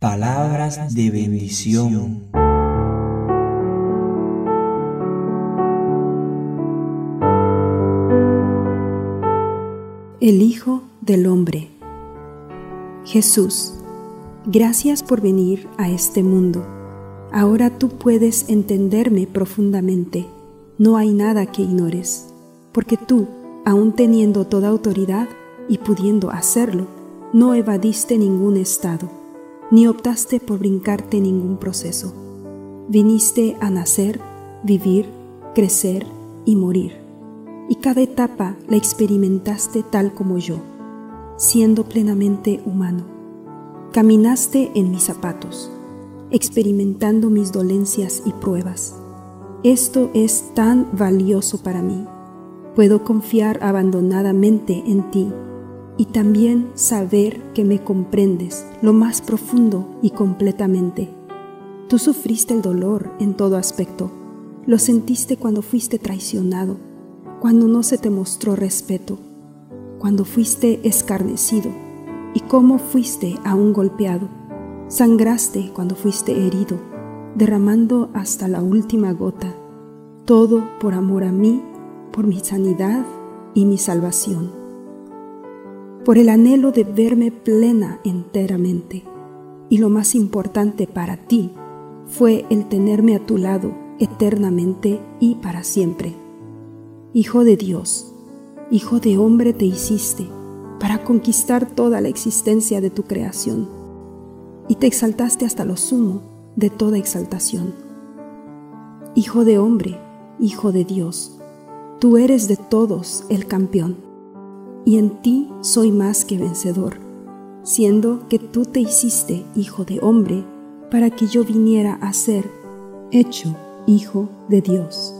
Palabras de bendición. El Hijo del Hombre. Jesús, gracias por venir a este mundo. Ahora tú puedes entenderme profundamente. No hay nada que ignores, porque tú, aun teniendo toda autoridad y pudiendo hacerlo, no evadiste ningún estado ni optaste por brincarte ningún proceso. Viniste a nacer, vivir, crecer y morir. Y cada etapa la experimentaste tal como yo, siendo plenamente humano. Caminaste en mis zapatos, experimentando mis dolencias y pruebas. Esto es tan valioso para mí. Puedo confiar abandonadamente en ti y también saber que me comprendes lo más profundo y completamente. Tú sufriste el dolor en todo aspecto. Lo sentiste cuando fuiste traicionado, cuando no se te mostró respeto, cuando fuiste escarnecido y cómo fuiste aún golpeado. Sangraste cuando fuiste herido, derramando hasta la última gota. Todo por amor a mí, por mi sanidad y mi salvación por el anhelo de verme plena enteramente. Y lo más importante para ti fue el tenerme a tu lado eternamente y para siempre. Hijo de Dios, Hijo de hombre te hiciste para conquistar toda la existencia de tu creación, y te exaltaste hasta lo sumo de toda exaltación. Hijo de hombre, Hijo de Dios, tú eres de todos el campeón y en ti soy más que vencedor, siendo que tú te hiciste hijo de hombre para que yo viniera a ser hecho hijo de Dios.